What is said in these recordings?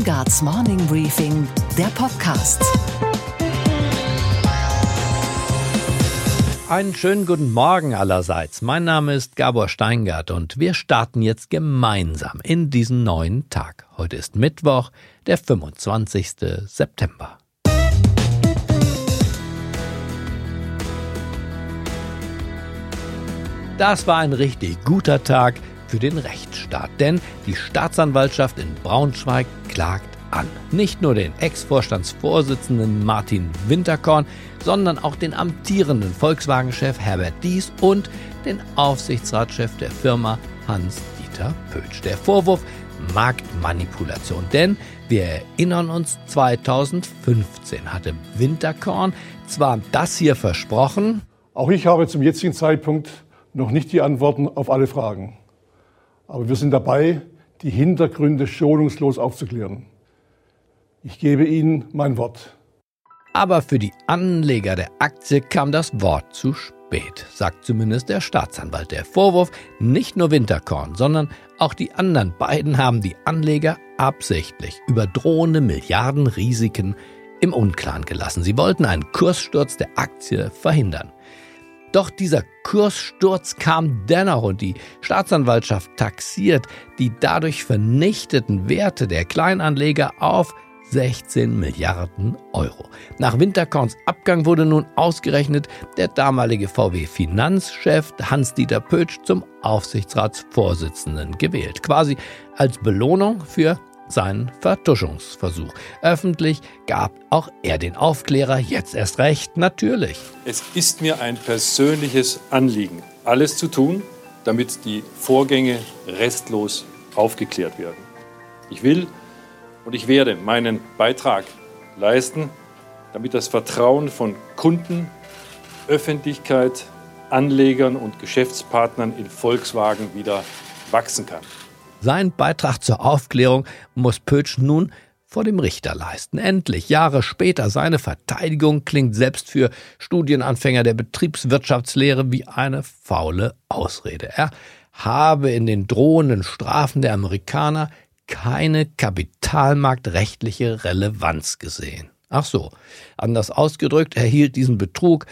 Steingarts Morning Briefing, der Podcast. Einen schönen guten Morgen allerseits. Mein Name ist Gabor Steingart und wir starten jetzt gemeinsam in diesen neuen Tag. Heute ist Mittwoch, der 25. September. Das war ein richtig guter Tag für den Rechtsstaat, denn die Staatsanwaltschaft in Braunschweig klagt an. Nicht nur den Ex-Vorstandsvorsitzenden Martin Winterkorn, sondern auch den amtierenden Volkswagen-Chef Herbert Dies und den Aufsichtsratschef der Firma Hans-Dieter Pötsch. Der Vorwurf Marktmanipulation, denn wir erinnern uns, 2015 hatte Winterkorn zwar das hier versprochen, auch ich habe zum jetzigen Zeitpunkt noch nicht die Antworten auf alle Fragen. Aber wir sind dabei, die Hintergründe schonungslos aufzuklären. Ich gebe Ihnen mein Wort. Aber für die Anleger der Aktie kam das Wort zu spät, sagt zumindest der Staatsanwalt. Der Vorwurf, nicht nur Winterkorn, sondern auch die anderen beiden haben die Anleger absichtlich über drohende Milliardenrisiken im Unklaren gelassen. Sie wollten einen Kurssturz der Aktie verhindern. Doch dieser Kurssturz kam dennoch und die Staatsanwaltschaft taxiert die dadurch vernichteten Werte der Kleinanleger auf 16 Milliarden Euro. Nach Winterkorns Abgang wurde nun ausgerechnet der damalige VW-Finanzchef Hans-Dieter Pötsch zum Aufsichtsratsvorsitzenden gewählt. Quasi als Belohnung für seinen Vertuschungsversuch. Öffentlich gab auch er den Aufklärer, jetzt erst recht, natürlich. Es ist mir ein persönliches Anliegen, alles zu tun, damit die Vorgänge restlos aufgeklärt werden. Ich will und ich werde meinen Beitrag leisten, damit das Vertrauen von Kunden, Öffentlichkeit, Anlegern und Geschäftspartnern in Volkswagen wieder wachsen kann. Sein Beitrag zur Aufklärung muss Pötsch nun vor dem Richter leisten. Endlich, Jahre später, seine Verteidigung klingt selbst für Studienanfänger der Betriebswirtschaftslehre wie eine faule Ausrede. Er habe in den drohenden Strafen der Amerikaner keine kapitalmarktrechtliche Relevanz gesehen. Ach so, anders ausgedrückt, er hielt diesen Betrug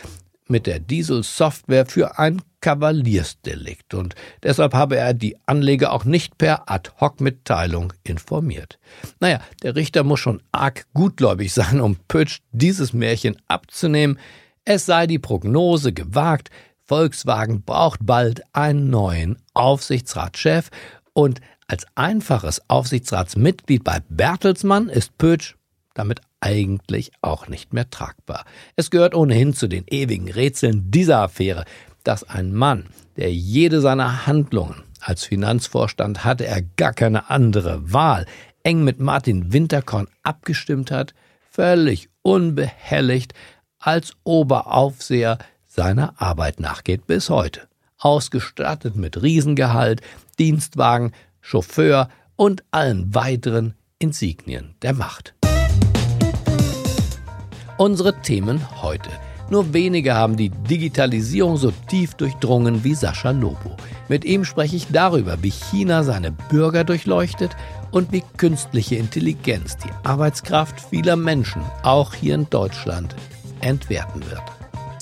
mit der Diesel-Software für ein Kavaliersdelikt und deshalb habe er die Anleger auch nicht per Ad-Hoc-Mitteilung informiert. Naja, der Richter muss schon arg gutgläubig sein, um Pötsch dieses Märchen abzunehmen. Es sei die Prognose gewagt, Volkswagen braucht bald einen neuen Aufsichtsratschef und als einfaches Aufsichtsratsmitglied bei Bertelsmann ist Pötsch damit eigentlich auch nicht mehr tragbar. Es gehört ohnehin zu den ewigen Rätseln dieser Affäre, dass ein Mann, der jede seiner Handlungen als Finanzvorstand hatte er gar keine andere Wahl, eng mit Martin Winterkorn abgestimmt hat, völlig unbehelligt als Oberaufseher seiner Arbeit nachgeht bis heute. Ausgestattet mit Riesengehalt, Dienstwagen, Chauffeur und allen weiteren Insignien der Macht. Unsere Themen heute. Nur wenige haben die Digitalisierung so tief durchdrungen wie Sascha Lobo. Mit ihm spreche ich darüber, wie China seine Bürger durchleuchtet und wie künstliche Intelligenz die Arbeitskraft vieler Menschen, auch hier in Deutschland, entwerten wird.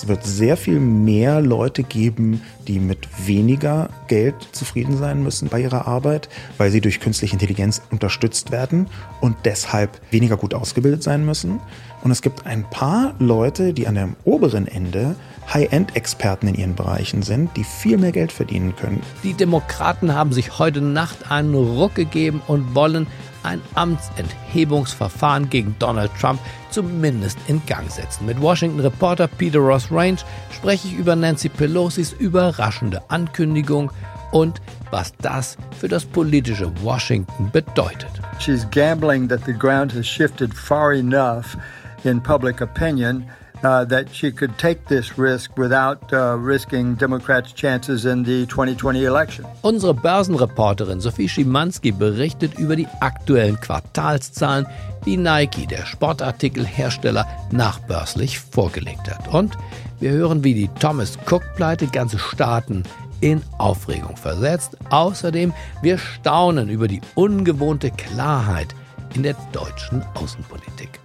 Es wird sehr viel mehr Leute geben, die mit weniger Geld zufrieden sein müssen bei ihrer Arbeit, weil sie durch künstliche Intelligenz unterstützt werden und deshalb weniger gut ausgebildet sein müssen. Und es gibt ein paar Leute, die an dem oberen Ende High-End-Experten in ihren Bereichen sind, die viel mehr Geld verdienen können. Die Demokraten haben sich heute Nacht einen Ruck gegeben und wollen ein Amtsenthebungsverfahren gegen Donald Trump zumindest in Gang setzen. Mit Washington Reporter Peter Ross Range spreche ich über Nancy Pelosis überraschende Ankündigung und was das für das politische Washington bedeutet. She's gambling that the ground has shifted far enough in public opinion uh, that she could take this risk without uh, risking Democrats' chances in the 2020 election. Unsere Börsenreporterin Sophie Schimanski berichtet über die aktuellen Quartalszahlen, die Nike, der Sportartikelhersteller, nachbörslich vorgelegt hat. Und wir hören, wie die Thomas Cook-Pleite ganze Staaten in Aufregung versetzt. Außerdem, wir staunen über die ungewohnte Klarheit in der deutschen Außenpolitik.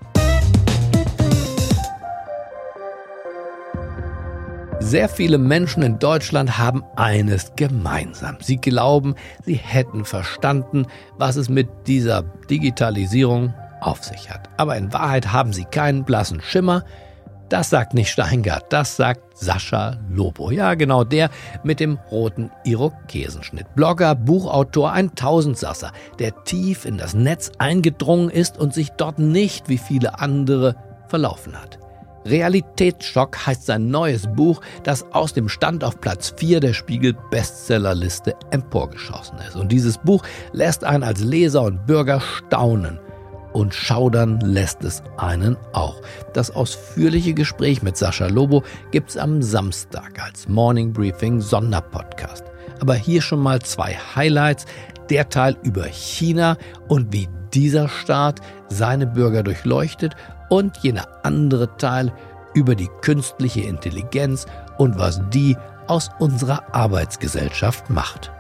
Sehr viele Menschen in Deutschland haben eines gemeinsam. Sie glauben, sie hätten verstanden, was es mit dieser Digitalisierung auf sich hat. Aber in Wahrheit haben sie keinen blassen Schimmer. Das sagt nicht Steingart, das sagt Sascha Lobo. Ja, genau der mit dem roten Irokesenschnitt. Blogger, Buchautor, ein Tausendsasser, der tief in das Netz eingedrungen ist und sich dort nicht wie viele andere verlaufen hat. Realitätsschock heißt sein neues Buch, das aus dem Stand auf Platz 4 der Spiegel Bestsellerliste emporgeschossen ist. Und dieses Buch lässt einen als Leser und Bürger staunen und schaudern lässt es einen auch. Das ausführliche Gespräch mit Sascha Lobo gibt's am Samstag als Morning Briefing Sonderpodcast. Aber hier schon mal zwei Highlights. Der Teil über China und wie dieser Staat seine Bürger durchleuchtet und jener andere Teil über die künstliche Intelligenz und was die aus unserer Arbeitsgesellschaft macht.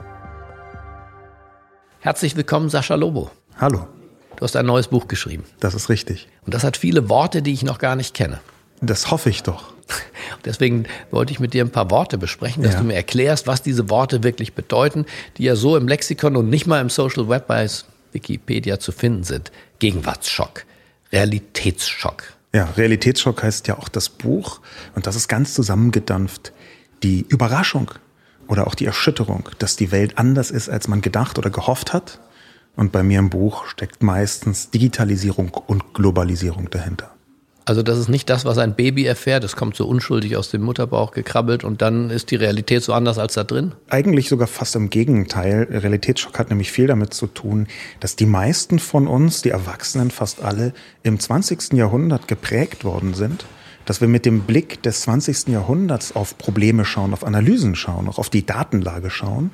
Herzlich willkommen, Sascha Lobo. Hallo. Du hast ein neues Buch geschrieben. Das ist richtig. Und das hat viele Worte, die ich noch gar nicht kenne. Das hoffe ich doch. Deswegen wollte ich mit dir ein paar Worte besprechen, dass ja. du mir erklärst, was diese Worte wirklich bedeuten, die ja so im Lexikon und nicht mal im Social Web bei Wikipedia zu finden sind. Gegenwartsschock, Realitätsschock. Ja, Realitätsschock heißt ja auch das Buch und das ist ganz zusammengedampft. Die Überraschung oder auch die Erschütterung, dass die Welt anders ist, als man gedacht oder gehofft hat und bei mir im Buch steckt meistens Digitalisierung und Globalisierung dahinter. Also das ist nicht das, was ein Baby erfährt. Es kommt so unschuldig aus dem Mutterbauch gekrabbelt und dann ist die Realität so anders als da drin? Eigentlich sogar fast im Gegenteil. Realitätsschock hat nämlich viel damit zu tun, dass die meisten von uns, die Erwachsenen fast alle, im 20. Jahrhundert geprägt worden sind. Dass wir mit dem Blick des 20. Jahrhunderts auf Probleme schauen, auf Analysen schauen, auch auf die Datenlage schauen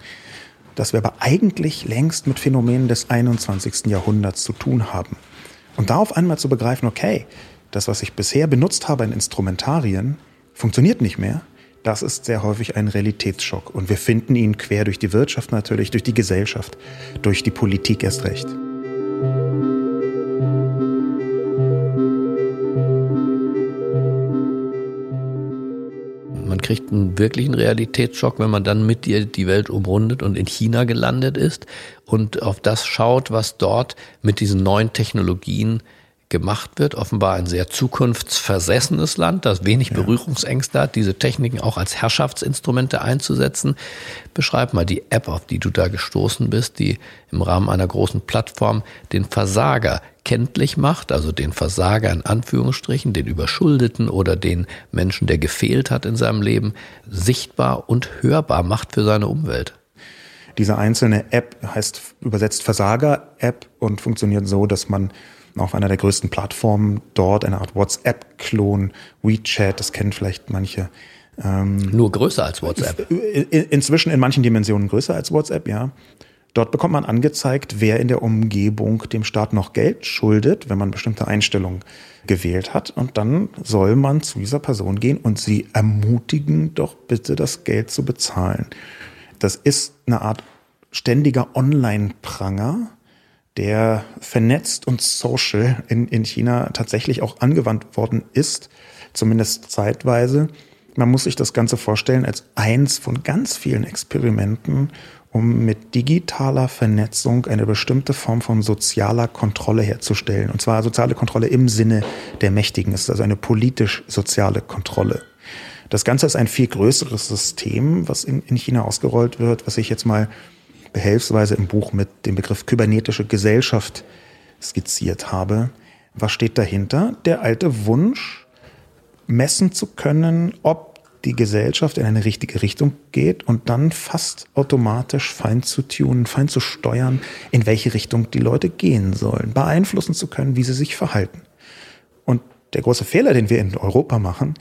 dass wir aber eigentlich längst mit Phänomenen des 21. Jahrhunderts zu tun haben. Und da auf einmal zu begreifen, okay, das, was ich bisher benutzt habe in Instrumentarien, funktioniert nicht mehr, das ist sehr häufig ein Realitätsschock. Und wir finden ihn quer durch die Wirtschaft natürlich, durch die Gesellschaft, durch die Politik erst recht. kriegt einen wirklichen Realitätsschock, wenn man dann mit dir die Welt umrundet und in China gelandet ist und auf das schaut, was dort mit diesen neuen Technologien gemacht wird. Offenbar ein sehr zukunftsversessenes Land, das wenig. Berührungsängste hat, diese Techniken auch als Herrschaftsinstrumente einzusetzen. Beschreib mal die App, auf die du da gestoßen bist, die im Rahmen einer großen Plattform den Versager kenntlich macht, also den Versager in Anführungsstrichen, den Überschuldeten oder den Menschen, der gefehlt hat in seinem Leben, sichtbar und hörbar macht für seine Umwelt. Diese einzelne App heißt übersetzt Versager-App und funktioniert so, dass man auf einer der größten Plattformen dort, eine Art WhatsApp-Klon, WeChat, das kennen vielleicht manche. Ähm, Nur größer als WhatsApp. Inzwischen in manchen Dimensionen größer als WhatsApp, ja. Dort bekommt man angezeigt, wer in der Umgebung dem Staat noch Geld schuldet, wenn man bestimmte Einstellungen gewählt hat. Und dann soll man zu dieser Person gehen und sie ermutigen, doch bitte das Geld zu bezahlen. Das ist eine Art ständiger Online-Pranger, der vernetzt und social in, in China tatsächlich auch angewandt worden ist, zumindest zeitweise. Man muss sich das Ganze vorstellen als eins von ganz vielen Experimenten, um mit digitaler Vernetzung eine bestimmte Form von sozialer Kontrolle herzustellen. Und zwar soziale Kontrolle im Sinne der Mächtigen. Es ist also eine politisch-soziale Kontrolle. Das Ganze ist ein viel größeres System, was in, in China ausgerollt wird, was ich jetzt mal behelfsweise im Buch mit dem Begriff kybernetische Gesellschaft skizziert habe. Was steht dahinter? Der alte Wunsch, messen zu können, ob die Gesellschaft in eine richtige Richtung geht und dann fast automatisch fein zu tunen, fein zu steuern, in welche Richtung die Leute gehen sollen, beeinflussen zu können, wie sie sich verhalten. Und der große Fehler, den wir in Europa machen,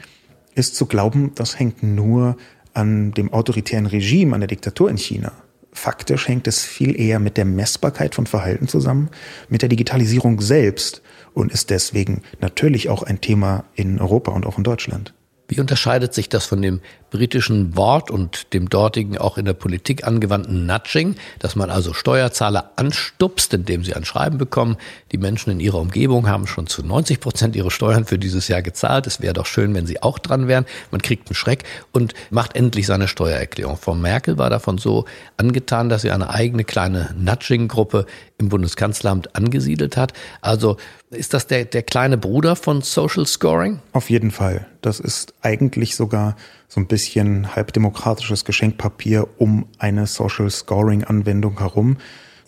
ist zu glauben, das hängt nur an dem autoritären Regime, an der Diktatur in China. Faktisch hängt es viel eher mit der Messbarkeit von Verhalten zusammen, mit der Digitalisierung selbst und ist deswegen natürlich auch ein Thema in Europa und auch in Deutschland. Wie unterscheidet sich das von dem britischen Wort und dem dortigen auch in der Politik angewandten Nudging, dass man also Steuerzahler anstupst, indem sie ein Schreiben bekommen. Die Menschen in ihrer Umgebung haben schon zu 90 Prozent ihre Steuern für dieses Jahr gezahlt. Es wäre doch schön, wenn sie auch dran wären. Man kriegt einen Schreck und macht endlich seine Steuererklärung. Frau Merkel war davon so angetan, dass sie eine eigene kleine Nudging-Gruppe im Bundeskanzleramt angesiedelt hat. Also ist das der, der kleine Bruder von Social Scoring? Auf jeden Fall. Das ist eigentlich sogar so ein bisschen halbdemokratisches Geschenkpapier um eine Social Scoring Anwendung herum.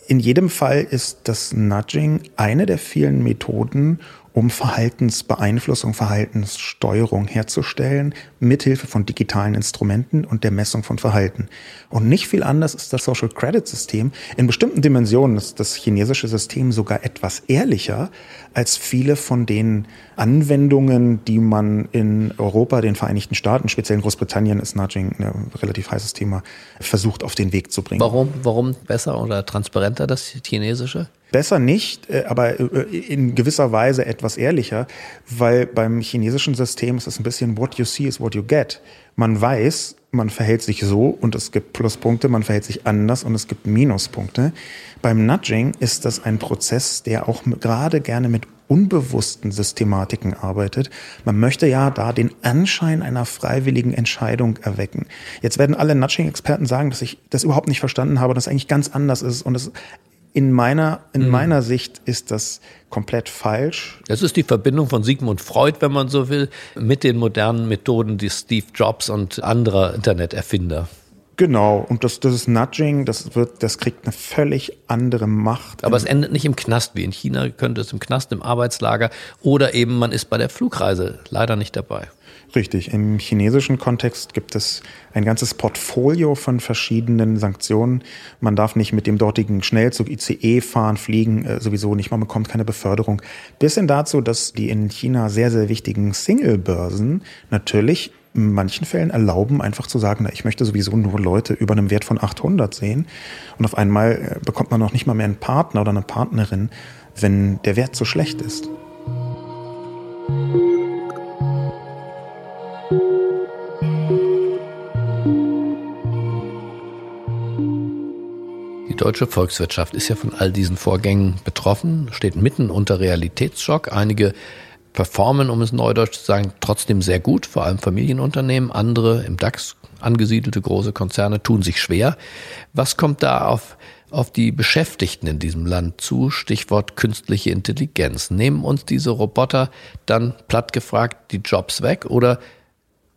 In jedem Fall ist das Nudging eine der vielen Methoden, um Verhaltensbeeinflussung, Verhaltenssteuerung herzustellen, mithilfe von digitalen Instrumenten und der Messung von Verhalten. Und nicht viel anders ist das Social Credit System. In bestimmten Dimensionen ist das chinesische System sogar etwas ehrlicher als viele von den Anwendungen, die man in Europa, den Vereinigten Staaten, speziell in Großbritannien ist Nudging ein relativ heißes Thema, versucht auf den Weg zu bringen. Warum, warum besser oder transparenter das chinesische? Besser nicht, äh, aber äh, in gewisser Weise etwas ehrlicher, weil beim chinesischen System ist es ein bisschen what you see is what you get. Man weiß, man verhält sich so und es gibt Pluspunkte, man verhält sich anders und es gibt Minuspunkte. Beim Nudging ist das ein Prozess, der auch gerade gerne mit unbewussten Systematiken arbeitet. Man möchte ja da den Anschein einer freiwilligen Entscheidung erwecken. Jetzt werden alle Nudging-Experten sagen, dass ich das überhaupt nicht verstanden habe, dass eigentlich ganz anders ist und es in meiner, in mhm. meiner Sicht ist das komplett falsch. Das ist die Verbindung von Sigmund Freud, wenn man so will, mit den modernen Methoden, die Steve Jobs und anderer Interneterfinder. Genau, und das, das ist Nudging, das wird, das kriegt eine völlig andere Macht. Aber es endet nicht im Knast, wie in China könnte es im Knast, im Arbeitslager oder eben man ist bei der Flugreise leider nicht dabei. Richtig. Im chinesischen Kontext gibt es ein ganzes Portfolio von verschiedenen Sanktionen. Man darf nicht mit dem dortigen Schnellzug ICE fahren, fliegen, äh, sowieso nicht. Man bekommt keine Beförderung. Bis hin dazu, dass die in China sehr, sehr wichtigen Single-Börsen natürlich in manchen Fällen erlauben, einfach zu sagen, na, ich möchte sowieso nur Leute über einem Wert von 800 sehen. Und auf einmal äh, bekommt man noch nicht mal mehr einen Partner oder eine Partnerin, wenn der Wert so schlecht ist. deutsche Volkswirtschaft ist ja von all diesen Vorgängen betroffen, steht mitten unter Realitätsschock. Einige performen, um es neudeutsch zu sagen, trotzdem sehr gut, vor allem Familienunternehmen. Andere im DAX angesiedelte große Konzerne tun sich schwer. Was kommt da auf, auf die Beschäftigten in diesem Land zu? Stichwort künstliche Intelligenz. Nehmen uns diese Roboter dann platt gefragt die Jobs weg oder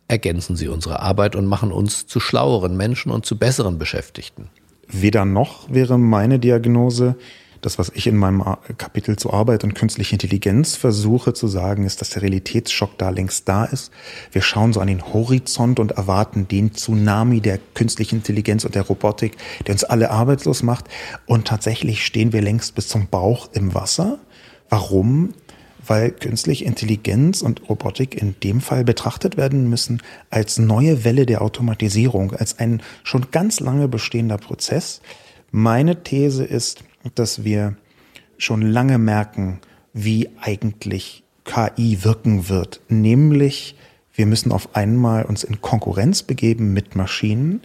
ergänzen sie unsere Arbeit und machen uns zu schlaueren Menschen und zu besseren Beschäftigten? Weder noch wäre meine Diagnose. Das, was ich in meinem Kapitel zu Arbeit und künstliche Intelligenz versuche zu sagen, ist, dass der Realitätsschock da längst da ist. Wir schauen so an den Horizont und erwarten den Tsunami der künstlichen Intelligenz und der Robotik, der uns alle arbeitslos macht. Und tatsächlich stehen wir längst bis zum Bauch im Wasser. Warum? weil künstliche Intelligenz und Robotik in dem Fall betrachtet werden müssen als neue Welle der Automatisierung, als ein schon ganz lange bestehender Prozess. Meine These ist, dass wir schon lange merken, wie eigentlich KI wirken wird, nämlich wir müssen auf einmal uns in Konkurrenz begeben mit Maschinen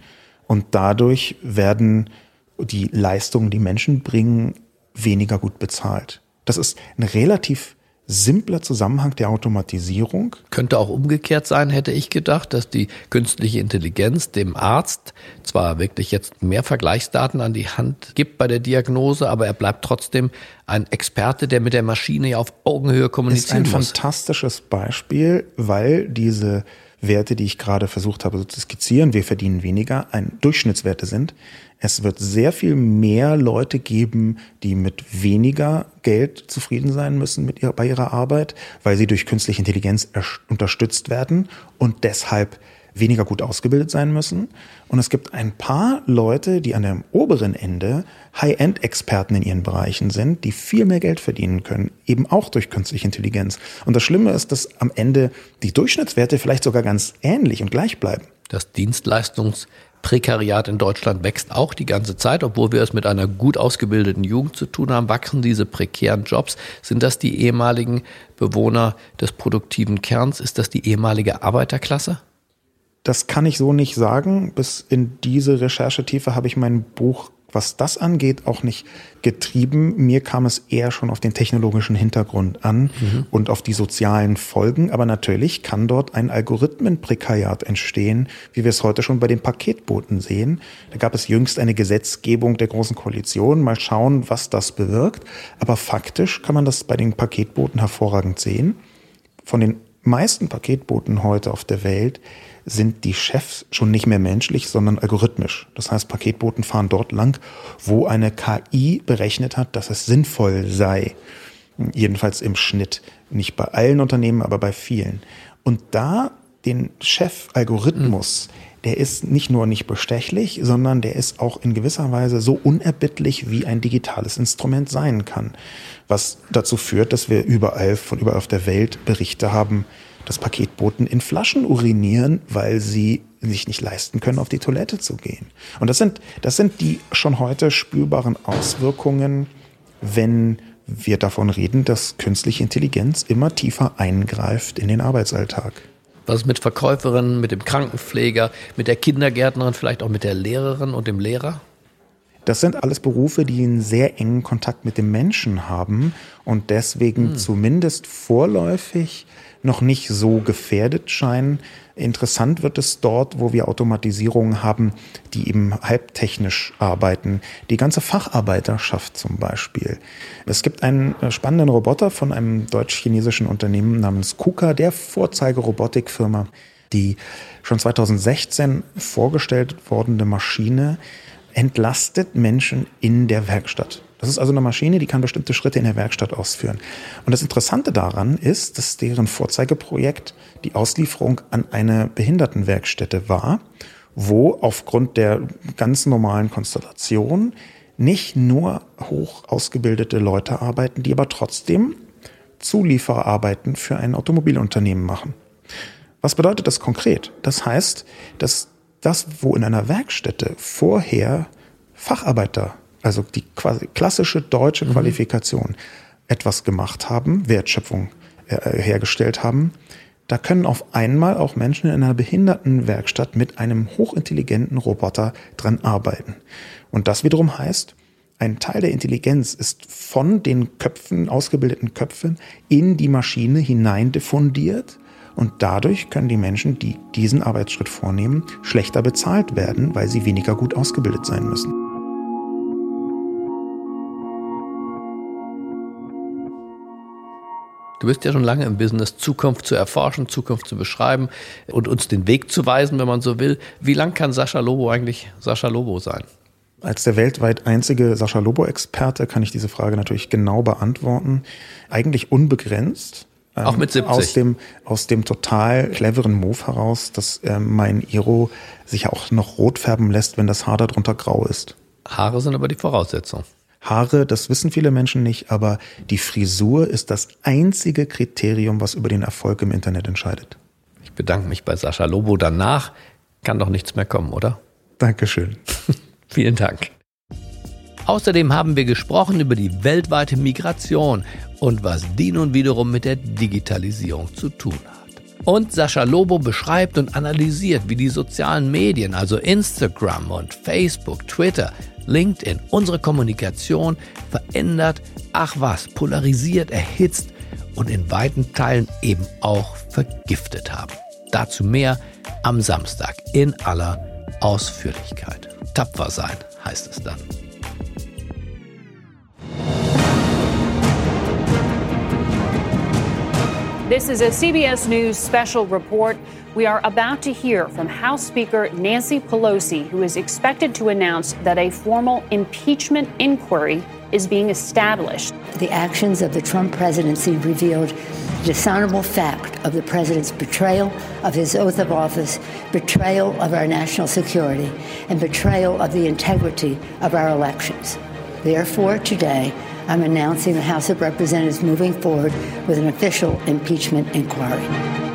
und dadurch werden die Leistungen, die Menschen bringen, weniger gut bezahlt. Das ist ein relativ simpler Zusammenhang der Automatisierung. Könnte auch umgekehrt sein, hätte ich gedacht, dass die künstliche Intelligenz dem Arzt zwar wirklich jetzt mehr Vergleichsdaten an die Hand gibt bei der Diagnose, aber er bleibt trotzdem ein Experte, der mit der Maschine ja auf Augenhöhe kommunizieren muss. Das ist ein fantastisches Beispiel, weil diese Werte, die ich gerade versucht habe zu skizzieren, wir verdienen weniger, ein Durchschnittswerte sind. Es wird sehr viel mehr Leute geben, die mit weniger Geld zufrieden sein müssen mit ihrer, bei ihrer Arbeit, weil sie durch künstliche Intelligenz unterstützt werden und deshalb weniger gut ausgebildet sein müssen. Und es gibt ein paar Leute, die an dem oberen Ende High-End-Experten in ihren Bereichen sind, die viel mehr Geld verdienen können, eben auch durch künstliche Intelligenz. Und das Schlimme ist, dass am Ende die Durchschnittswerte vielleicht sogar ganz ähnlich und gleich bleiben. Das Dienstleistungsprekariat in Deutschland wächst auch die ganze Zeit, obwohl wir es mit einer gut ausgebildeten Jugend zu tun haben, wachsen diese prekären Jobs. Sind das die ehemaligen Bewohner des produktiven Kerns? Ist das die ehemalige Arbeiterklasse? Das kann ich so nicht sagen. Bis in diese Recherchetiefe habe ich mein Buch was das angeht, auch nicht getrieben. Mir kam es eher schon auf den technologischen Hintergrund an mhm. und auf die sozialen Folgen. Aber natürlich kann dort ein Algorithmenprekariat entstehen, wie wir es heute schon bei den Paketbooten sehen. Da gab es jüngst eine Gesetzgebung der Großen Koalition. Mal schauen, was das bewirkt. Aber faktisch kann man das bei den Paketbooten hervorragend sehen. Von den meisten Paketbooten heute auf der Welt sind die Chefs schon nicht mehr menschlich, sondern algorithmisch. Das heißt, Paketboten fahren dort lang, wo eine KI berechnet hat, dass es sinnvoll sei. Jedenfalls im Schnitt. Nicht bei allen Unternehmen, aber bei vielen. Und da den Chef-Algorithmus, der ist nicht nur nicht bestechlich, sondern der ist auch in gewisser Weise so unerbittlich, wie ein digitales Instrument sein kann. Was dazu führt, dass wir überall, von überall auf der Welt Berichte haben, dass Paketboten in Flaschen urinieren, weil sie sich nicht leisten können, auf die Toilette zu gehen. Und das sind, das sind die schon heute spürbaren Auswirkungen, wenn wir davon reden, dass künstliche Intelligenz immer tiefer eingreift in den Arbeitsalltag. Was ist mit Verkäuferinnen, mit dem Krankenpfleger, mit der Kindergärtnerin, vielleicht auch mit der Lehrerin und dem Lehrer? Das sind alles Berufe, die einen sehr engen Kontakt mit dem Menschen haben und deswegen hm. zumindest vorläufig noch nicht so gefährdet scheinen. Interessant wird es dort, wo wir Automatisierungen haben, die eben halbtechnisch arbeiten. Die ganze Facharbeiterschaft zum Beispiel. Es gibt einen spannenden Roboter von einem deutsch-chinesischen Unternehmen namens KUKA, der Vorzeigerobotikfirma, die schon 2016 vorgestellt wordene Maschine entlastet Menschen in der Werkstatt. Das ist also eine Maschine, die kann bestimmte Schritte in der Werkstatt ausführen. Und das Interessante daran ist, dass deren Vorzeigeprojekt die Auslieferung an eine Behindertenwerkstätte war, wo aufgrund der ganz normalen Konstellation nicht nur hoch ausgebildete Leute arbeiten, die aber trotzdem Zulieferarbeiten für ein Automobilunternehmen machen. Was bedeutet das konkret? Das heißt, dass das, wo in einer Werkstätte vorher Facharbeiter also die quasi klassische deutsche mhm. Qualifikation, etwas gemacht haben, Wertschöpfung äh, hergestellt haben, da können auf einmal auch Menschen in einer Behindertenwerkstatt mit einem hochintelligenten Roboter dran arbeiten. Und das wiederum heißt, ein Teil der Intelligenz ist von den Köpfen, ausgebildeten Köpfen, in die Maschine hinein diffundiert. Und dadurch können die Menschen, die diesen Arbeitsschritt vornehmen, schlechter bezahlt werden, weil sie weniger gut ausgebildet sein müssen. Du bist ja schon lange im Business, Zukunft zu erforschen, Zukunft zu beschreiben und uns den Weg zu weisen, wenn man so will. Wie lang kann Sascha Lobo eigentlich Sascha Lobo sein? Als der weltweit einzige Sascha Lobo-Experte kann ich diese Frage natürlich genau beantworten. Eigentlich unbegrenzt. Auch mit 70. Aus dem, aus dem total cleveren Move heraus, dass äh, mein Iro sich auch noch rot färben lässt, wenn das Haar darunter grau ist. Haare sind aber die Voraussetzung. Haare, das wissen viele Menschen nicht, aber die Frisur ist das einzige Kriterium, was über den Erfolg im Internet entscheidet. Ich bedanke mich bei Sascha Lobo. Danach kann doch nichts mehr kommen, oder? Dankeschön. Vielen Dank. Außerdem haben wir gesprochen über die weltweite Migration und was die nun wiederum mit der Digitalisierung zu tun hat. Und Sascha Lobo beschreibt und analysiert, wie die sozialen Medien, also Instagram und Facebook, Twitter, LinkedIn unsere Kommunikation verändert, ach was, polarisiert, erhitzt und in weiten Teilen eben auch vergiftet haben. Dazu mehr am Samstag in aller Ausführlichkeit. Tapfer sein heißt es dann. This is a CBS News special report. We are about to hear from House Speaker Nancy Pelosi, who is expected to announce that a formal impeachment inquiry is being established. The actions of the Trump presidency revealed the dishonorable fact of the president's betrayal of his oath of office, betrayal of our national security, and betrayal of the integrity of our elections. Therefore, today, I'm announcing the House of Representatives moving forward with an official impeachment inquiry.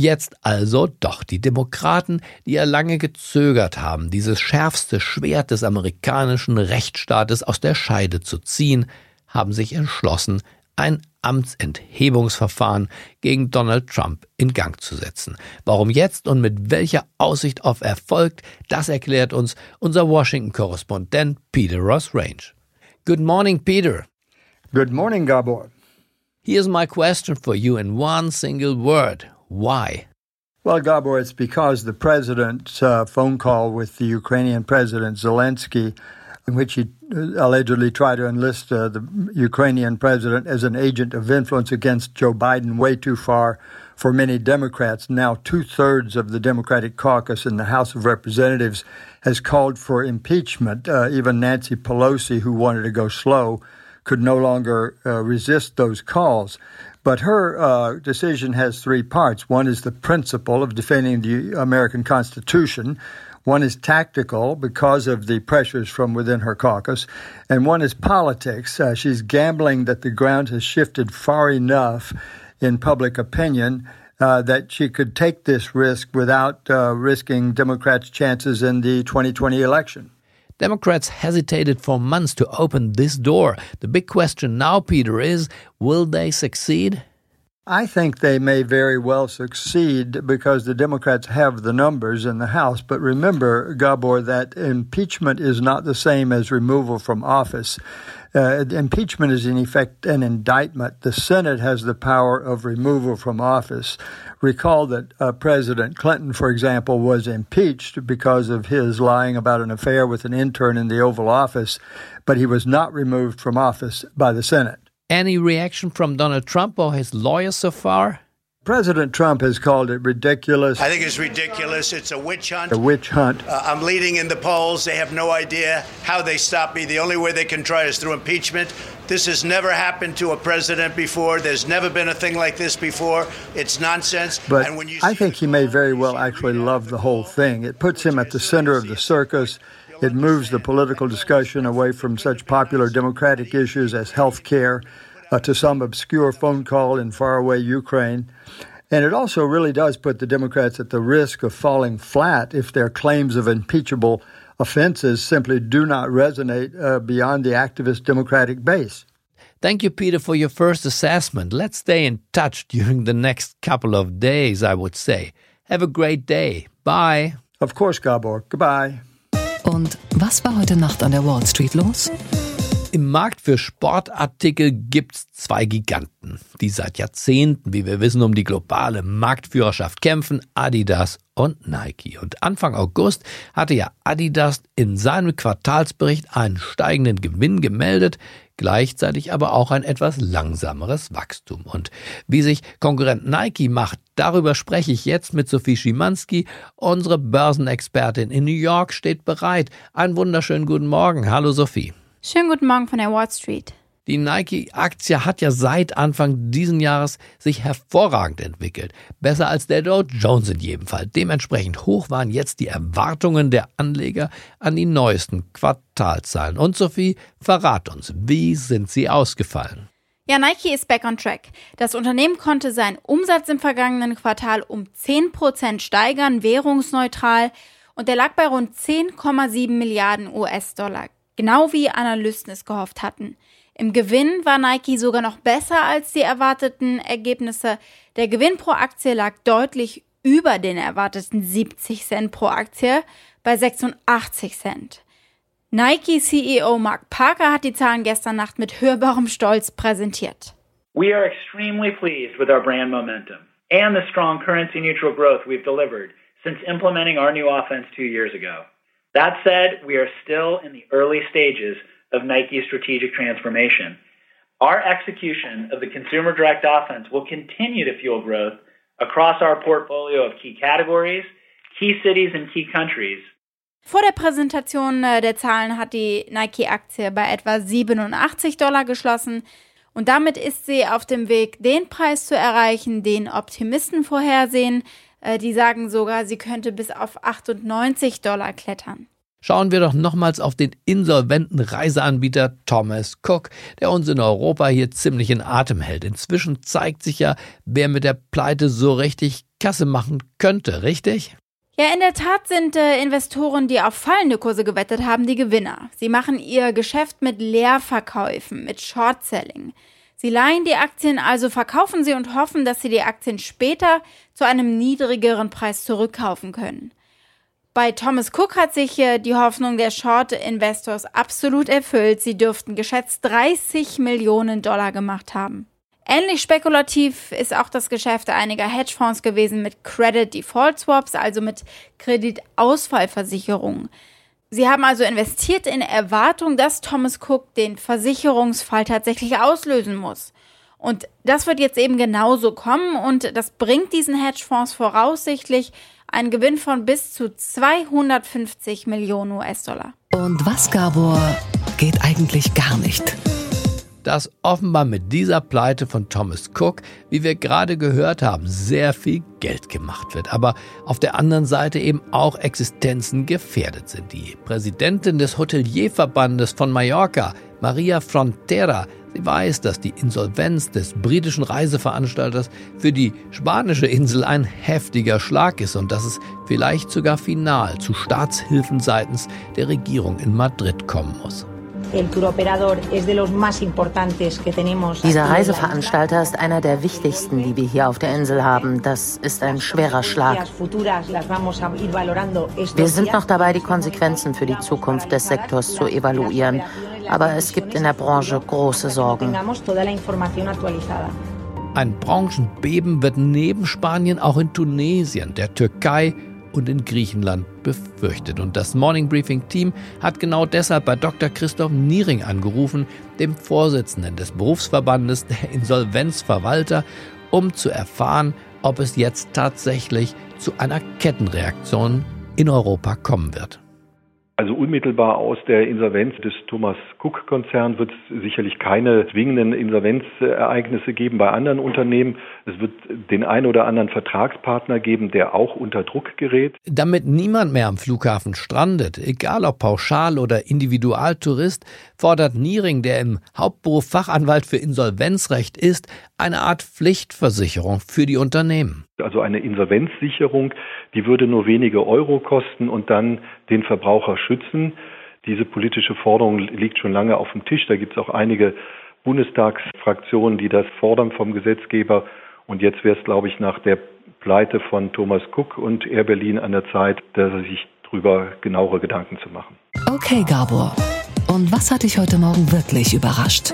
Jetzt also doch die Demokraten, die ja lange gezögert haben, dieses schärfste Schwert des amerikanischen Rechtsstaates aus der Scheide zu ziehen, haben sich entschlossen, ein Amtsenthebungsverfahren gegen Donald Trump in Gang zu setzen. Warum jetzt und mit welcher Aussicht auf Erfolg, das erklärt uns unser Washington-Korrespondent Peter Ross Range. Good morning, Peter. Good morning, Gabor. Here's my question for you in one single word. Why? Well, Gabor, it's because the president's uh, phone call with the Ukrainian President Zelensky in which he uh, allegedly tried to enlist uh, the Ukrainian president as an agent of influence against Joe Biden way too far for many Democrats. Now, two thirds of the Democratic caucus in the House of Representatives has called for impeachment. Uh, even Nancy Pelosi, who wanted to go slow, could no longer uh, resist those calls. But her uh, decision has three parts. One is the principle of defending the American Constitution. One is tactical because of the pressures from within her caucus, and one is politics. Uh, she's gambling that the ground has shifted far enough in public opinion uh, that she could take this risk without uh, risking Democrats' chances in the 2020 election. Democrats hesitated for months to open this door. The big question now, Peter, is will they succeed? I think they may very well succeed because the Democrats have the numbers in the House. But remember, Gabor, that impeachment is not the same as removal from office. Uh, impeachment is, in effect, an indictment. The Senate has the power of removal from office. Recall that uh, President Clinton, for example, was impeached because of his lying about an affair with an intern in the Oval Office, but he was not removed from office by the Senate. Any reaction from Donald Trump or his lawyers so far? President Trump has called it ridiculous. I think it's ridiculous. It's a witch hunt. A witch hunt. Uh, I'm leading in the polls. They have no idea how they stop me. The only way they can try is through impeachment. This has never happened to a president before. There's never been a thing like this before. It's nonsense. But I think he may very well actually love the whole thing. It puts him at the center of the circus. It moves the political discussion away from such popular democratic issues as health care uh, to some obscure phone call in faraway Ukraine. And it also really does put the Democrats at the risk of falling flat if their claims of impeachable offenses simply do not resonate uh, beyond the activist Democratic base. Thank you, Peter, for your first assessment. Let's stay in touch during the next couple of days, I would say. Have a great day. Bye. Of course, Gabor. Goodbye. Und was war heute Nacht an der Wall Street los? Im Markt für Sportartikel gibt's zwei Giganten, die seit Jahrzehnten, wie wir wissen, um die globale Marktführerschaft kämpfen, Adidas und Nike. Und Anfang August hatte ja Adidas in seinem Quartalsbericht einen steigenden Gewinn gemeldet, gleichzeitig aber auch ein etwas langsameres Wachstum. Und wie sich Konkurrent Nike macht, darüber spreche ich jetzt mit Sophie Schimanski. Unsere Börsenexpertin in New York steht bereit. Einen wunderschönen guten Morgen. Hallo Sophie. Schönen guten Morgen von der Wall Street. Die Nike-Aktie hat ja seit Anfang diesen Jahres sich hervorragend entwickelt. Besser als der Dow Jones in jedem Fall. Dementsprechend hoch waren jetzt die Erwartungen der Anleger an die neuesten Quartalzahlen. Und Sophie, verrat uns, wie sind sie ausgefallen? Ja, Nike ist back on track. Das Unternehmen konnte seinen Umsatz im vergangenen Quartal um 10% steigern, währungsneutral, und der lag bei rund 10,7 Milliarden US-Dollar genau wie Analysten es gehofft hatten. Im Gewinn war Nike sogar noch besser als die erwarteten Ergebnisse. Der Gewinn pro Aktie lag deutlich über den erwarteten 70 Cent pro Aktie bei 86 Cent. Nike CEO Mark Parker hat die Zahlen gestern Nacht mit hörbarem Stolz präsentiert. We are extremely pleased with our brand momentum and the strong currency neutral growth we've delivered since implementing our new offense two years ago. That said, we are still in the early stages of Nike's strategic transformation. Our execution of the consumer direct offense will continue to fuel growth across our portfolio of key categories, key cities, and key countries. Vor der Präsentation äh, der Zahlen hat die Nike-Aktie bei etwa 87 Dollar geschlossen und damit ist sie auf dem Weg, den Preis zu erreichen, den Optimisten vorhersehen. Äh, die sagen sogar, sie könnte bis auf 98 Dollar klettern. Schauen wir doch nochmals auf den insolventen Reiseanbieter Thomas Cook, der uns in Europa hier ziemlich in Atem hält. Inzwischen zeigt sich ja, wer mit der Pleite so richtig Kasse machen könnte, richtig? Ja, in der Tat sind äh, Investoren, die auf fallende Kurse gewettet haben, die Gewinner. Sie machen ihr Geschäft mit Leerverkäufen, mit Short-Selling. Sie leihen die Aktien, also verkaufen sie und hoffen, dass sie die Aktien später zu einem niedrigeren Preis zurückkaufen können. Bei Thomas Cook hat sich die Hoffnung der Short Investors absolut erfüllt. Sie dürften geschätzt 30 Millionen Dollar gemacht haben. Ähnlich spekulativ ist auch das Geschäft einiger Hedgefonds gewesen mit Credit Default Swaps, also mit Kreditausfallversicherungen. Sie haben also investiert in Erwartung, dass Thomas Cook den Versicherungsfall tatsächlich auslösen muss. Und das wird jetzt eben genauso kommen und das bringt diesen Hedgefonds voraussichtlich einen Gewinn von bis zu 250 Millionen US-Dollar. Und was, Gabor, geht eigentlich gar nicht? dass offenbar mit dieser Pleite von Thomas Cook, wie wir gerade gehört haben, sehr viel Geld gemacht wird, aber auf der anderen Seite eben auch Existenzen gefährdet sind. Die Präsidentin des Hotelierverbandes von Mallorca, Maria Frontera, sie weiß, dass die Insolvenz des britischen Reiseveranstalters für die spanische Insel ein heftiger Schlag ist und dass es vielleicht sogar final zu Staatshilfen seitens der Regierung in Madrid kommen muss. Dieser Reiseveranstalter ist einer der wichtigsten, die wir hier auf der Insel haben. Das ist ein schwerer Schlag. Wir sind noch dabei, die Konsequenzen für die Zukunft des Sektors zu evaluieren. Aber es gibt in der Branche große Sorgen. Ein Branchenbeben wird neben Spanien auch in Tunesien, der Türkei und in Griechenland befürchtet. Und das Morning Briefing Team hat genau deshalb bei Dr. Christoph Niering angerufen, dem Vorsitzenden des Berufsverbandes der Insolvenzverwalter, um zu erfahren, ob es jetzt tatsächlich zu einer Kettenreaktion in Europa kommen wird. Also unmittelbar aus der Insolvenz des Thomas Cook-Konzerns wird es sicherlich keine zwingenden Insolvenzereignisse geben bei anderen Unternehmen. Es wird den einen oder anderen Vertragspartner geben, der auch unter Druck gerät. Damit niemand mehr am Flughafen strandet, egal ob Pauschal- oder Individualtourist, fordert Niering, der im Hauptberuf Fachanwalt für Insolvenzrecht ist, eine Art Pflichtversicherung für die Unternehmen. Also eine Insolvenzsicherung, die würde nur wenige Euro kosten und dann den Verbraucher schützen. Diese politische Forderung liegt schon lange auf dem Tisch. Da gibt es auch einige Bundestagsfraktionen, die das fordern vom Gesetzgeber. Und jetzt wäre es, glaube ich, nach der Pleite von Thomas Cook und Air Berlin an der Zeit, dass er sich darüber genauere Gedanken zu machen. Okay, Gabor. Und was hat dich heute Morgen wirklich überrascht?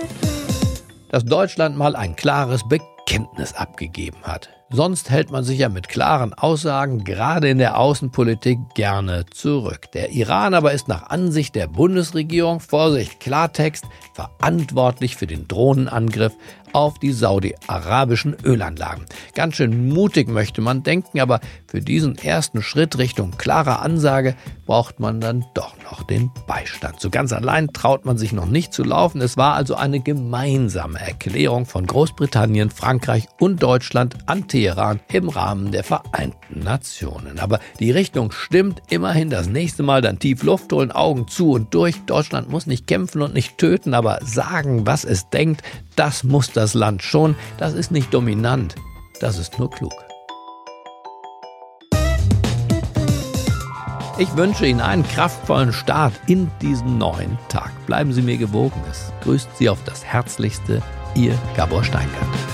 Dass Deutschland mal ein klares Bekenntnis abgegeben hat. Sonst hält man sich ja mit klaren Aussagen gerade in der Außenpolitik gerne zurück. Der Iran aber ist nach Ansicht der Bundesregierung, Vorsicht Klartext, verantwortlich für den Drohnenangriff auf die saudi-arabischen Ölanlagen. Ganz schön mutig möchte man denken, aber für diesen ersten Schritt Richtung klarer Ansage braucht man dann doch noch den Beistand. So ganz allein traut man sich noch nicht zu laufen. Es war also eine gemeinsame Erklärung von Großbritannien, Frankreich und Deutschland an Teheran im Rahmen der Vereinten Nationen. Aber die Richtung stimmt immerhin. Das nächste Mal dann tief Luft holen, Augen zu und durch. Deutschland muss nicht kämpfen und nicht töten, aber sagen, was es denkt, das muss das Land schon. Das ist nicht dominant, das ist nur klug. Ich wünsche Ihnen einen kraftvollen Start in diesen neuen Tag. Bleiben Sie mir gewogen. Es grüßt Sie auf das Herzlichste, Ihr Gabor Steingart.